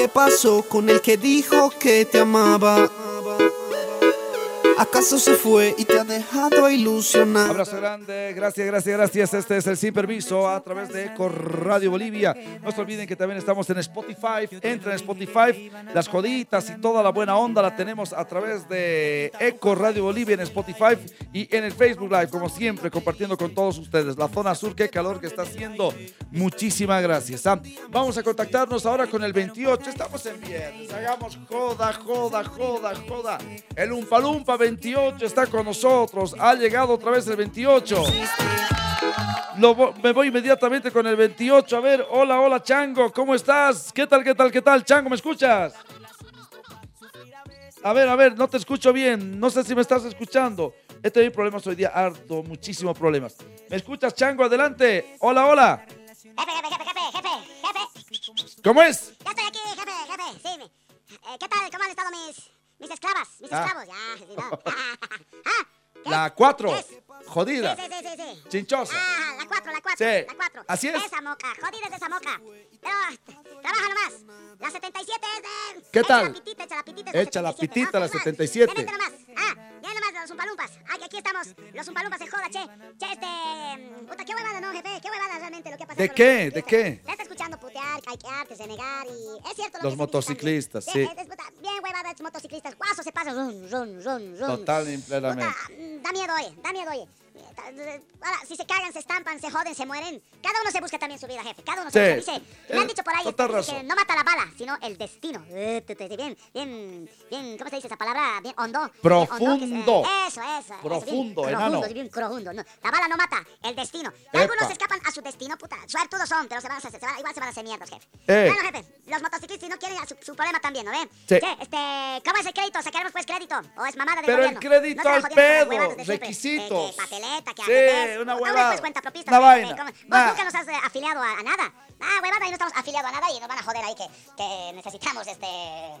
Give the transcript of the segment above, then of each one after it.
¿Qué pasó con el que dijo que te amaba? ¿Acaso se fue y te ha dejado ilusionar? Abrazo grande, gracias, gracias, gracias. Este es el Sin Permiso a través de Eco Radio Bolivia. No se olviden que también estamos en Spotify. Entra en Spotify, las joditas y toda la buena onda la tenemos a través de Eco Radio Bolivia en Spotify y en el Facebook Live, como siempre, compartiendo con todos ustedes. La zona sur, qué calor que está haciendo. Muchísimas gracias. ¿ah? Vamos a contactarnos ahora con el 28. Estamos en viernes. Hagamos joda, joda, joda, joda. El Umpalumpa 28 está con nosotros. Ha llegado otra vez el 28. Lo vo- me voy inmediatamente con el 28. A ver, hola, hola, Chango, ¿cómo estás? ¿Qué tal, qué tal, qué tal? Chango, ¿me escuchas? A ver, a ver, no te escucho bien. No sé si me estás escuchando. He tenido problemas hoy día, harto, muchísimos problemas. ¿Me escuchas, Chango? Adelante. Hola, hola. Jefe, jefe, jefe, jefe, jefe. ¿Cómo es? Ya estoy aquí, jefe, jefe. Sí, eh, ¿qué tal? ¿Cómo han estado mis, mis esclavas? Mis Ah. esclavos. Ya, sí, no. Ah. La 4. ¿Qué es? Jodida. Sí, sí, sí, sí. Chinchosa. Ah, la 4, la 4. Sí, La 4. así es. Esa moca, jodida es esa moca. Pero, trabaja nomás. La 77 es de... ¿Qué echa tal? la pitita, echa la pitita. Echa la pitita, la 77. Vente nomás. Ah, ya nomás los umpalumpas. Ay, aquí estamos. Los umpalumpas se joda, che. Che, este... mm, Puta, qué huevada, ¿no, jefe? Qué huevada realmente lo que ha pasado. ¿De qué? ¿De qué? Ya está escuchando putear, caiquearte, renegar y... Es cierto lo Los motociclistas, sí. es- es puta, bien huevadas motociclistas. Guaso se pasa. Run, run, run, run. Total y plenamente. Mm, da miedo, oye. Da miedo, oye. Ahora, si se cagan, se estampan, se joden, se mueren. Cada uno se busca también su vida, jefe. Cada uno se Sí. busca. Dice, me han Eh, dicho por ahí que no mata la bala, sino el destino. Eh, Bien, bien, bien, ¿cómo se dice esa palabra? Bien hondo. Bien hondo, es, Profundo. Eso, eso. eso, Profundo, bien, enano. profundo, bien profundo. No, la bala no mata, el destino. Y algunos escapan a su destino, puta. Suertudos son, pero se van a hacer, se van- igual se van a hacer mierdas, jefe. Eh. Bueno, jefe, los motociclistas no quieren su, su problema también, ¿no ven? Sí. Este, ¿cómo es el crédito? ¿Sacaremos pues crédito? ¿O es mamada del Pero el crédito No se al pedo, de requisitos. Eh, que que Sí, una huevada. pues cuenta propista, Una vaina. Vos Nah. nunca nos has eh, afiliado a, a nada. Ah, huevada, y no estamos afiliados a nada y nos van a joder ahí que, que necesitamos este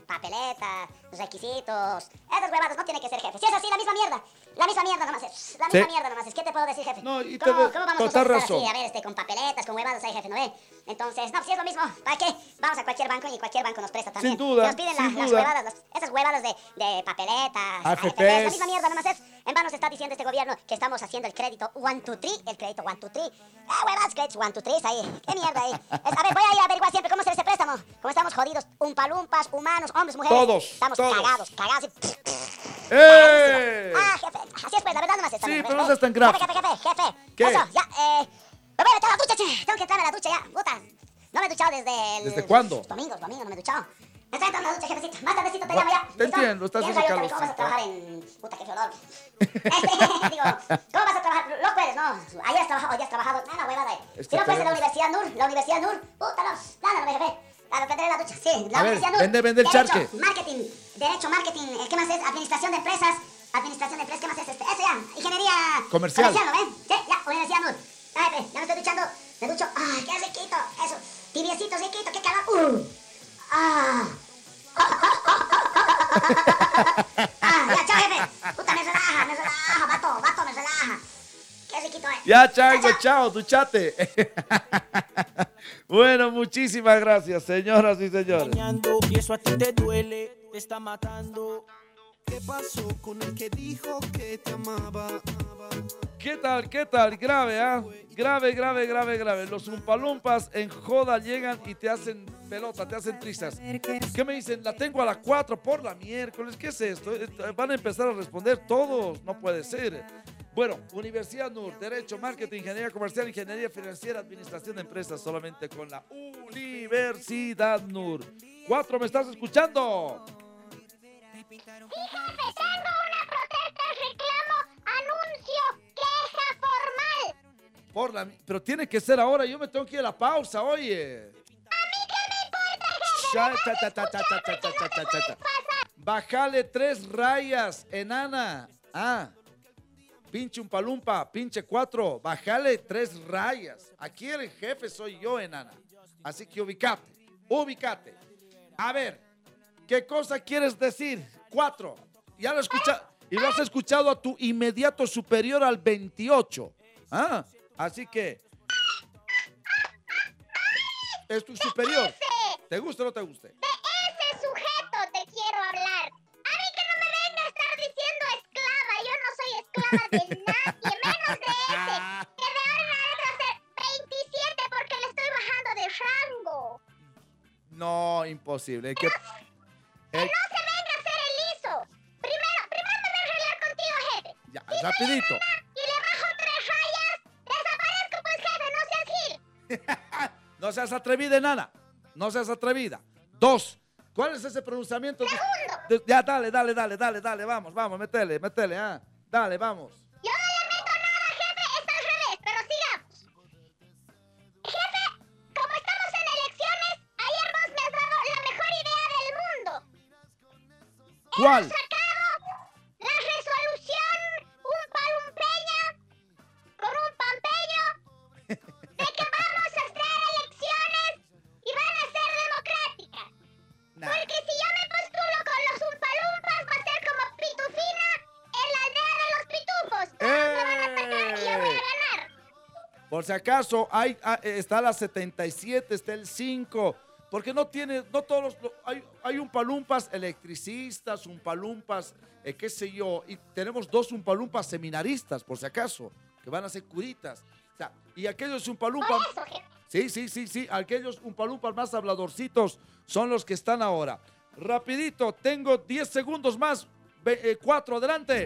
papeleta, requisitos. Esas huevadas no tiene que ser jefe. Si es así, la misma mierda. La misma mierda nomás es. La misma Sí. mierda nomás es. ¿Qué te puedo decir, jefe? No, y te ¿Cómo, ve- ¿Cómo vamos a razón. así? A ver, este, con papeletas, con huevadas ahí, jefe, ¿no ve? Entonces, no, si es lo mismo, ¿para qué? Vamos a cualquier banco y cualquier banco nos presta también. Sin duda, Nos piden sin la- las duda. huevadas, las- esas huevadas de, de papeletas, AFPs. AFPs, la misma mierda nomás es. En vano se está diciendo este gobierno que estamos haciendo el crédito one, two, three, el crédito one, two, three. Ah, huevadas, créditos one, two, three, ahí. ¿Qué mierda ahí? Es- a ver, voy a ir a averiguar siempre cómo se ese préstamo. Como estamos jodidos, umpalumpas, humanos, hombres, mujeres. Todos, Estamos todos. cagados, cagados. y- ¡Eh! Ah, jefe, así es pues, la verdad no me haces Sí, pero no seas tan gráfico. Jefe, jefe, jefe, jefe. ¿Qué? Eso, ya, eh... Me voy a meter a la ducha, che. Tengo que entrarme a la ducha ya, puta. No me he duchado desde el... ¿Desde cuándo? Domingo, domingo no me he duchado. Me estoy a la ducha, jefecito. Más tardecito te llamo ya. te entiendo, estás también, ¿Cómo vas a trabajar en... Puta, qué olor. Este, digo, ¿cómo vas a trabajar? Loco eres, ¿no? Ayer has trabajado, hoy has trabajado. Nada, huevada. Si no fuese la tenemos- Universidad NUR, la Universidad NUR, puta, no. Nada, no me jefe. La tendré en la ducha, sí. La A ver, Universidad NUR. vende, vende el charque. Marketing, derecho, marketing, ¿qué más es? Administración de empresas, administración de empresas, ¿qué más es este? Eso ya, ingeniería Comercial. ¿no ven? Sí, ya, Universidad NUR. Ay, ya me estoy duchando, me ducho, ay, qué riquito, eso, tibiecito, riquito, qué calor, uh, ah. ah, ya, chao, jefe. Puta, me relaja, me relaja, vato, vato, me relaja. Qué riquito es. Ya, Chango, chao. chao, duchate. bueno, muchísimas gracias, señoras y señores. Y eso a ti te duele, te está matando. ¿Qué pasó con el que dijo que te amaba? ¿Qué tal? ¿Qué tal? Grave, ¿ah? Grave, grave, grave, grave. Los umpalumpas en joda llegan y te hacen pelota, te hacen trizas. ¿Qué me dicen? La tengo a las 4 por la miércoles. ¿Qué es esto? Esto- Van a empezar a responder todos. No puede ser. Bueno, Universidad NUR, Derecho, Marketing, Ingeniería Comercial, Ingeniería Financiera, Administración de Empresas, solamente con la Universidad NUR. Cuatro, ¿me estás escuchando? pintar tengo una protesta, reclamo, anuncio, queja formal. Por la, pero tiene que ser ahora, yo me tengo que ir a la pausa, oye. A mí qué me importa. Bájale tres rayas, enana. Ah. Pinche un palumpa, pinche cuatro. Bájale tres rayas. Aquí el jefe soy yo, enana. Así que ubicate, ubicate. A ver, ¿qué cosa quieres decir? Cuatro. Ya lo escucha y lo has escuchado a tu inmediato superior al 28. ¿Ah? Así que es tu superior. ¿Te gusta o no te guste? De ese sujeto te quiero hablar. A mí que no me venga a estar diciendo esclava. Yo no soy esclava de nadie, menos de ese. Que de ahora va a ser 27 porque le estoy bajando de rango. No, imposible. ¿Qué? Rapidito. Y le bajo tres rayas. Desaparezco, pues, jefe, no seas gil. No seas atrevida, enana. No seas atrevida. Dos. ¿Cuál es ese pronunciamiento? De- Ya, dale, dale, dale, dale, dale. Vamos, vamos, métele, métele, ah. Dale, vamos. Yo no le meto nada, jefe, está al revés, pero sigamos. Jefe, como estamos en elecciones, ayer vos me has dado la mejor idea del mundo. ¿Cuál? Si acaso, hay, ah, eh, está la 77, está el 5. Porque no tiene, no todos los, lo- hay, hay un palumpas electricistas, un palumpas, eh, qué sé yo, y tenemos dos umpalumpas seminaristas, por si acaso, que van a ser curitas. O sea, y aquellos eso, jefe. sí, sí, sí, sí, aquellos umpalumpas más habladorcitos son los que están ahora. Rapidito, tengo 10 segundos más, 4, adelante.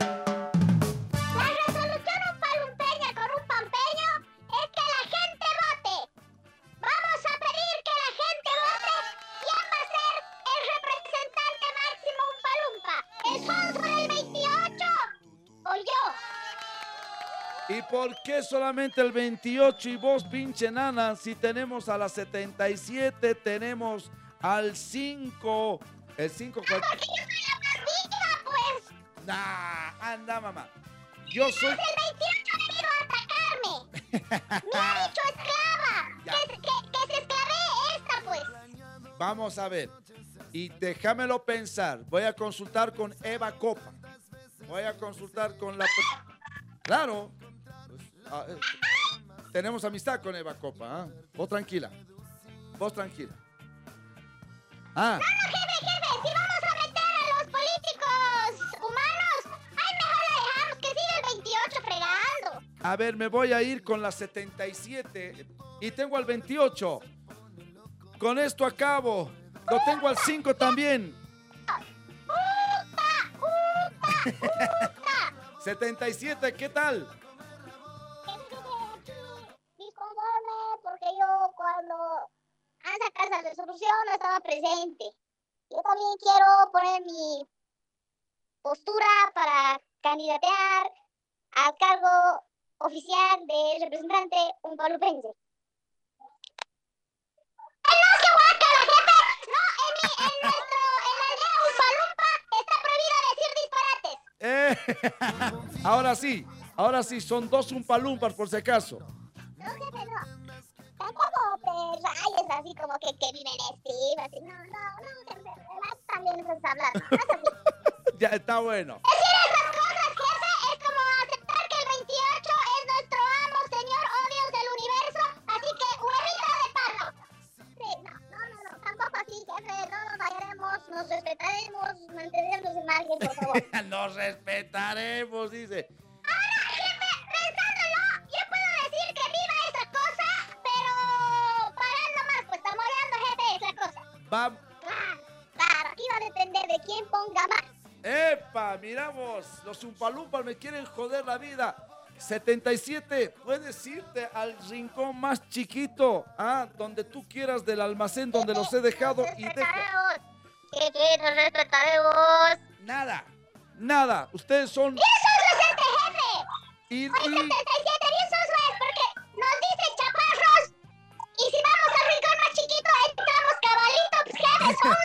Por qué solamente el 28 y vos, pinche nana? Si tenemos a la 77, tenemos al 5. El 5 cual- Porque yo soy la más pues. Nah, anda, mamá. Yo soy. El 28 ha venido a atacarme. Me ha dicho esclava. Que, se- que, que se esclave esta, pues. Vamos a ver. Y déjamelo pensar. Voy a consultar con Eva Copa. Voy a consultar con la. Claro. Ah, eh, tenemos amistad con Eva Copa. ¿ah? Vos tranquila. Vos tranquila. Ah. Jefe, jefe, si vamos a meter a los políticos humanos, ay, mejor la dejamos, que siga el 28 fregando. A ver, me voy a ir con la 77 y tengo al 28. Con esto acabo. Lo tengo al 5 también. 77, ¿qué tal? Resolución no estaba presente. Yo también quiero poner mi postura para candidatear al cargo oficial de representante umpalupense. ¡Ay, no, qué guácala, jefe! No, en, mi, en, nuestro, en la aldea Umpalumpa está prohibido decir disparates. Eh, ahora sí, ahora sí, son dos umpalumpas por si acaso. Rayes así como que, que viven Steve, así. No, no, no, jefe. Además, también estás hablando. No es así. Ya está bueno. Decir esas cosas, jefe, es como aceptar que el 28 es nuestro amo, señor, oh Dios del universo. Así que, huevito de palo. Sí, no, no, no, no. Tampoco así, jefe. No nos fallaremos, nos respetaremos, mantendremos el margen, por favor. Nos respetaremos, dice. Va. Aquí a depender de quién ponga más. ¡Epa! Miramos, los umpalumpas me quieren joder la vida. 77, puedes irte al rincón más chiquito, ah, donde tú quieras del almacén donde los he dejado Nos y deja. respetaremos. Jefe, nos respetaremos. Nada, nada. Ustedes son. ¡Bien sos recente, jefe! Y, y- pues puta,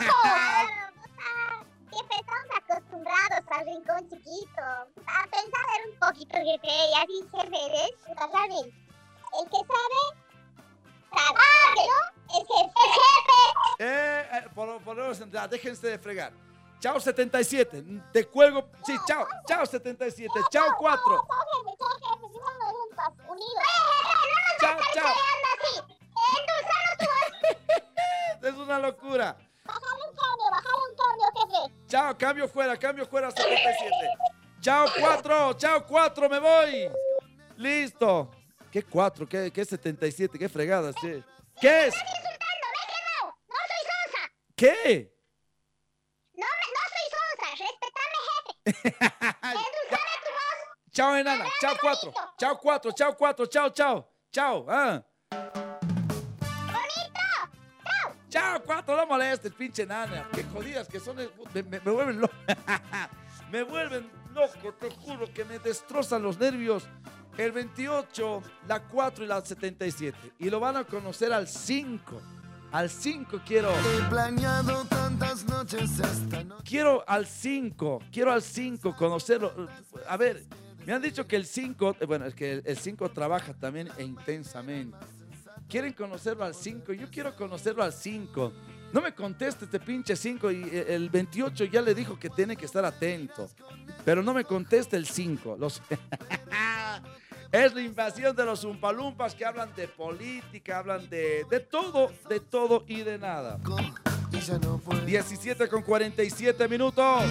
Jefe, estamos acostumbrados al rincón chiquito. A pensar un poquito, jefe, y así, jefe. Puta, ¿saben? El que sabe, sabe. Ah, ¿no? Es jefe. Es jefe. eh, eh, por, por ya, déjense de fregar. Chao 77. Te cuelgo. Sí, chao. Chao 77. Chao 4. Chao, chao, jefe, si unidos. Es una locura. Cambio, jefe. Chao, cambio fuera, cambio fuera 77. Chao, cuatro. Chao, cuatro. Me voy. Listo. ¿Qué cuatro? ¿Qué, qué 77? ¿Qué fregadas? che? ¿Qué es? Estás insultando, ¿ves que no? No soy sonsa. ¿Qué? No, me- no soy sonsa. Respetame, jefe. Chao, enana. Chao, cuatro. Chao, cuatro. Chao, cuatro. Chao, chao. Chao. Ah. Chao. Cuatro. No molestes, pinche enana. Qué jodidas que son. de- Me, me- me vuelven loco. me vuelven loco. Te juro que me destrozan los nervios. El 28, la 4 y la 77. Y lo van a conocer al 5. Al 5 quiero. He planeado tantas noches esta noche. Quiero al 5, quiero al 5 conocerlo. A ver, me han dicho que el 5, bueno, es que el 5 trabaja también e intensamente. Quieren conocerlo al 5, yo quiero conocerlo al 5. No me conteste este pinche 5 y eh, el 28 ya le dijo que tiene que estar atento. Pero no me conteste el 5. Los... es la invasión de los umpalumpas que hablan de política, hablan de, de todo, de todo y de nada. Y ya no puedo. 17 con 47 minutos.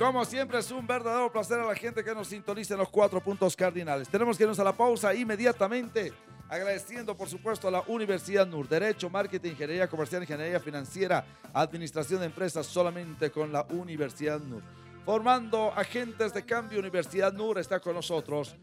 Como siempre es un verdadero placer a la gente que nos sintoniza en los cuatro puntos cardinales. Tenemos que irnos a la pausa inmediatamente, agradeciendo por supuesto a la Universidad NUR, Derecho, Marketing, Ingeniería Comercial, Ingeniería Financiera, Administración de Empresas, solamente con la Universidad NUR. Formando agentes de cambio, Universidad NUR está con nosotros.